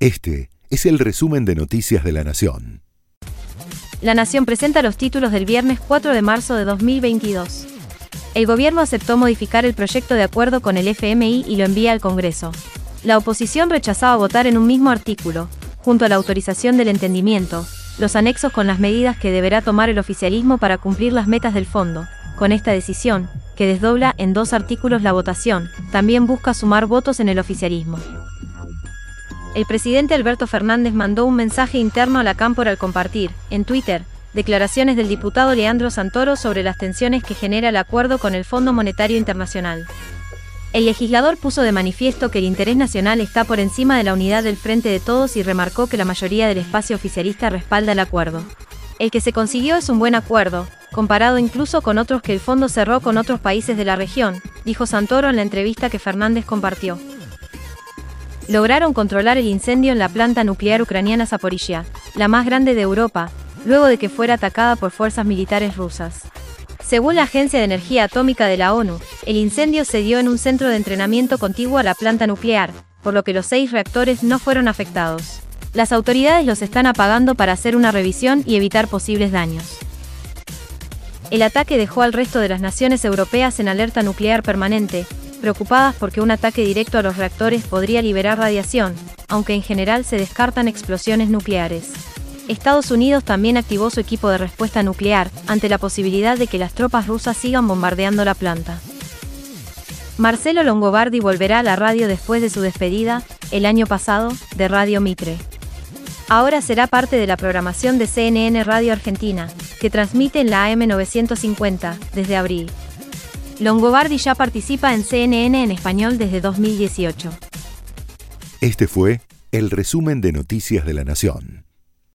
Este es el resumen de Noticias de la Nación. La Nación presenta los títulos del viernes 4 de marzo de 2022. El gobierno aceptó modificar el proyecto de acuerdo con el FMI y lo envía al Congreso. La oposición rechazaba votar en un mismo artículo, junto a la autorización del entendimiento, los anexos con las medidas que deberá tomar el oficialismo para cumplir las metas del fondo. Con esta decisión, que desdobla en dos artículos la votación, también busca sumar votos en el oficialismo. El presidente Alberto Fernández mandó un mensaje interno a la Cámpora al compartir, en Twitter, declaraciones del diputado Leandro Santoro sobre las tensiones que genera el acuerdo con el Fondo Monetario Internacional. El legislador puso de manifiesto que el interés nacional está por encima de la unidad del Frente de Todos y remarcó que la mayoría del espacio oficialista respalda el acuerdo. El que se consiguió es un buen acuerdo, comparado incluso con otros que el fondo cerró con otros países de la región, dijo Santoro en la entrevista que Fernández compartió. Lograron controlar el incendio en la planta nuclear ucraniana Zaporizhia, la más grande de Europa, luego de que fuera atacada por fuerzas militares rusas. Según la Agencia de Energía Atómica de la ONU, el incendio se dio en un centro de entrenamiento contiguo a la planta nuclear, por lo que los seis reactores no fueron afectados. Las autoridades los están apagando para hacer una revisión y evitar posibles daños. El ataque dejó al resto de las naciones europeas en alerta nuclear permanente, preocupadas porque un ataque directo a los reactores podría liberar radiación, aunque en general se descartan explosiones nucleares. Estados Unidos también activó su equipo de respuesta nuclear, ante la posibilidad de que las tropas rusas sigan bombardeando la planta. Marcelo Longobardi volverá a la radio después de su despedida, el año pasado, de Radio Mitre. Ahora será parte de la programación de CNN Radio Argentina, que transmite en la AM950, desde abril. Longobardi ya participa en CNN en español desde 2018. Este fue el resumen de Noticias de la Nación.